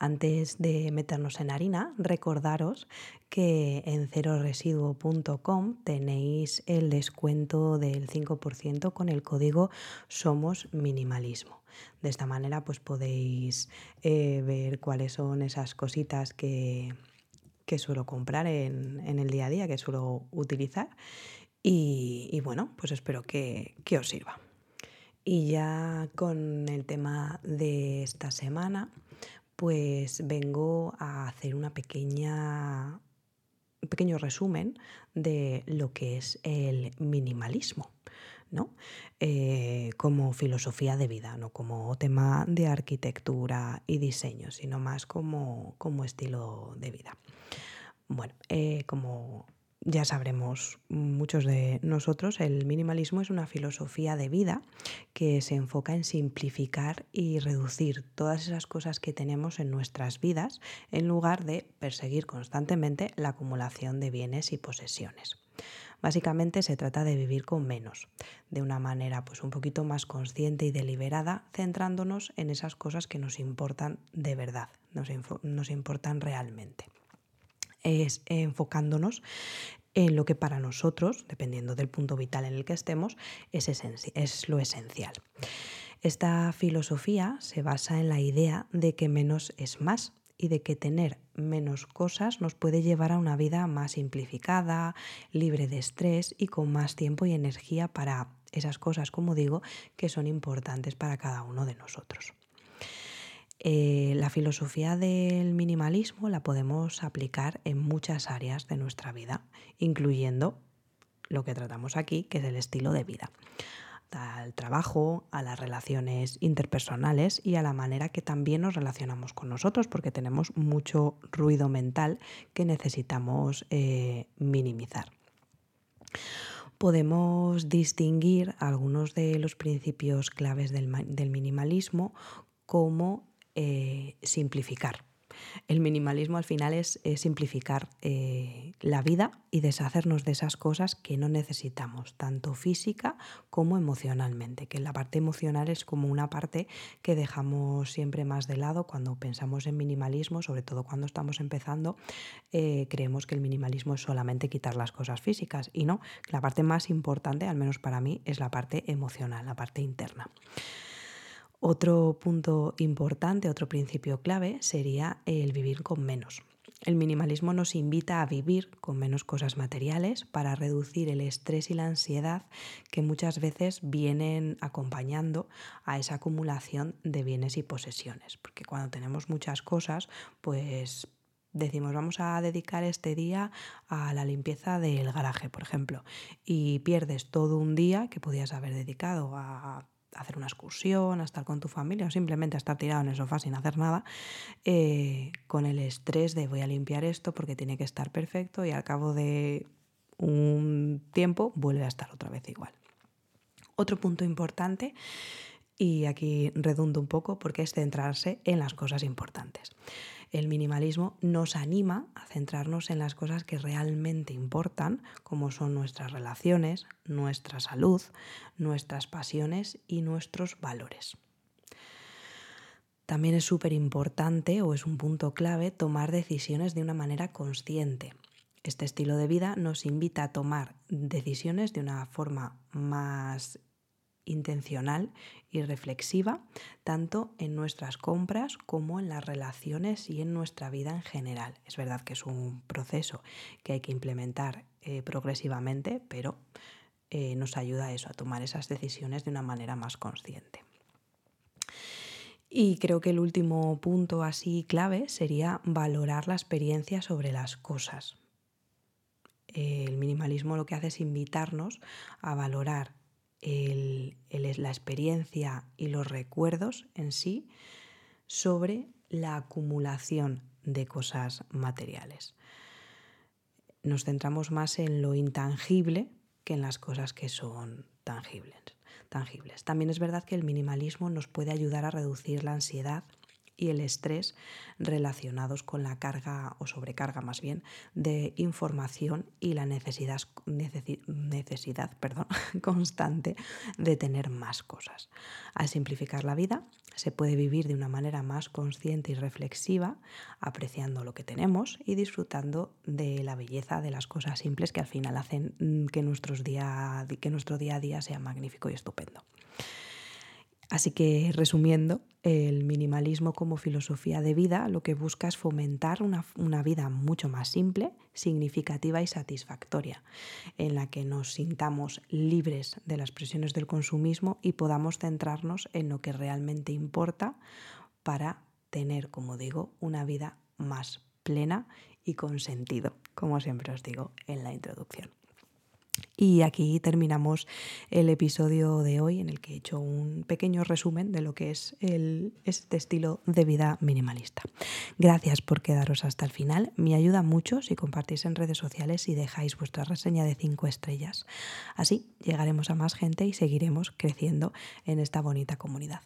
Antes de meternos en harina, recordaros que en ceroresiduo.com tenéis el descuento del 5% con el código Somos Minimalismo. De esta manera pues podéis eh, ver cuáles son esas cositas que, suelo comprar en, el día a día, que suelo utilizar. Y, bueno, pues espero que, que os sirva. Y ya con el tema de esta semana, pues vengo a hacer una pequeña, un pequeño resumen de lo que es el minimalismo. ¿no? Eh, como filosofía de vida, no como tema de arquitectura y diseño, sino más como, como estilo de vida. Bueno, eh, como ya sabremos muchos de nosotros, el minimalismo es una filosofía de vida que se enfoca en simplificar y reducir todas esas cosas que tenemos en nuestras vidas en lugar de perseguir constantemente la acumulación de bienes y posesiones. Básicamente se trata de vivir con menos, de una manera pues un poquito más consciente y deliberada, centrándonos en esas cosas que nos importan de verdad, nos, nos importan realmente es enfocándonos en lo que para nosotros, dependiendo del punto vital en el que estemos, es, es lo esencial. Esta filosofía se basa en la idea de que menos es más y de que tener menos cosas nos puede llevar a una vida más simplificada, libre de estrés y con más tiempo y energía para esas cosas, como digo, que son importantes para cada uno de nosotros. Eh, la filosofía del minimalismo la podemos aplicar en muchas áreas de nuestra vida, incluyendo lo que tratamos aquí, que es el estilo de vida al trabajo, a las relaciones interpersonales y a la manera que también nos relacionamos con nosotros, porque tenemos mucho ruido mental que necesitamos eh, minimizar. Podemos distinguir algunos de los principios claves del, del minimalismo como eh, simplificar. El minimalismo al final es, simplificar eh, la vida y deshacernos de esas cosas que no necesitamos, tanto física como emocionalmente, que la parte emocional es como una parte que dejamos siempre más de lado cuando pensamos en minimalismo, sobre todo cuando estamos empezando, eh, creemos que el minimalismo es solamente quitar las cosas físicas y no, la parte más importante, al menos para mí, es la parte emocional, la parte interna. Otro punto importante, otro principio clave sería el vivir con menos. El minimalismo nos invita a vivir con menos cosas materiales para reducir el estrés y la ansiedad que muchas veces vienen acompañando a esa acumulación de bienes y posesiones. Porque cuando tenemos muchas cosas, pues decimos vamos a dedicar este día a la limpieza del garaje, por ejemplo, y pierdes todo un día que podías haber dedicado a hacer una excursión, a estar con tu familia o simplemente a estar tirado en el sofá sin hacer nada, eh, con el estrés de voy a limpiar esto porque tiene que estar perfecto y al cabo de un tiempo vuelve a estar otra vez igual. Otro punto importante, y aquí redundo un poco porque es centrarse en las cosas importantes. El minimalismo nos anima a centrarnos en las cosas que realmente importan, como son nuestras relaciones, nuestra salud, nuestras pasiones y nuestros valores. También es súper importante o es un punto clave tomar decisiones de una manera consciente. Este estilo de vida nos invita a tomar decisiones de una forma más intencional y reflexiva, tanto en nuestras compras como en las relaciones y en nuestra vida en general. Es verdad que es un proceso que hay que implementar eh, progresivamente, pero eh, nos ayuda a eso, a tomar esas decisiones de una manera más consciente. Y creo que el último punto así clave sería valorar la experiencia sobre las cosas. El minimalismo lo que hace es invitarnos a valorar la experiencia y los recuerdos en sí sobre la acumulación de cosas materiales. Nos centramos más en lo intangible que en las cosas que son tangibles. tangibles. También es verdad que el minimalismo nos puede ayudar a reducir la ansiedad y el estrés relacionados con la carga o sobrecarga más bien de información y la necesidad, necesidad perdón, constante de tener más cosas. Al simplificar la vida se puede vivir de una manera más consciente y reflexiva, apreciando lo que tenemos y disfrutando de la belleza de las cosas simples que al final hacen mm, que, nuestros día, que nuestro día a día sea magnífico y estupendo. Así que, resumiendo, el minimalismo como filosofía de vida lo que busca es fomentar una, una, vida mucho más simple, significativa y satisfactoria, en la que nos sintamos libres de las presiones del consumismo y podamos centrarnos en lo que realmente importa para tener, como digo, una vida más plena y con sentido, como siempre os digo en la introducción. Y aquí terminamos el episodio de hoy en el que he hecho un pequeño resumen de lo que es este estilo de vida minimalista. Gracias por quedaros hasta el final. Me ayuda mucho si compartís en redes sociales y dejáis vuestra reseña de 5 estrellas. Así llegaremos a más gente y seguiremos creciendo en esta bonita comunidad.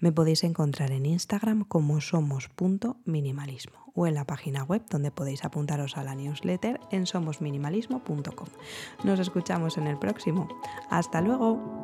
Me podéis encontrar en Instagram como somos.minimalismo o en la página web donde podéis apuntaros a la newsletter en somosminimalismo.com. Nos escuchamos en el próximo. Hasta luego.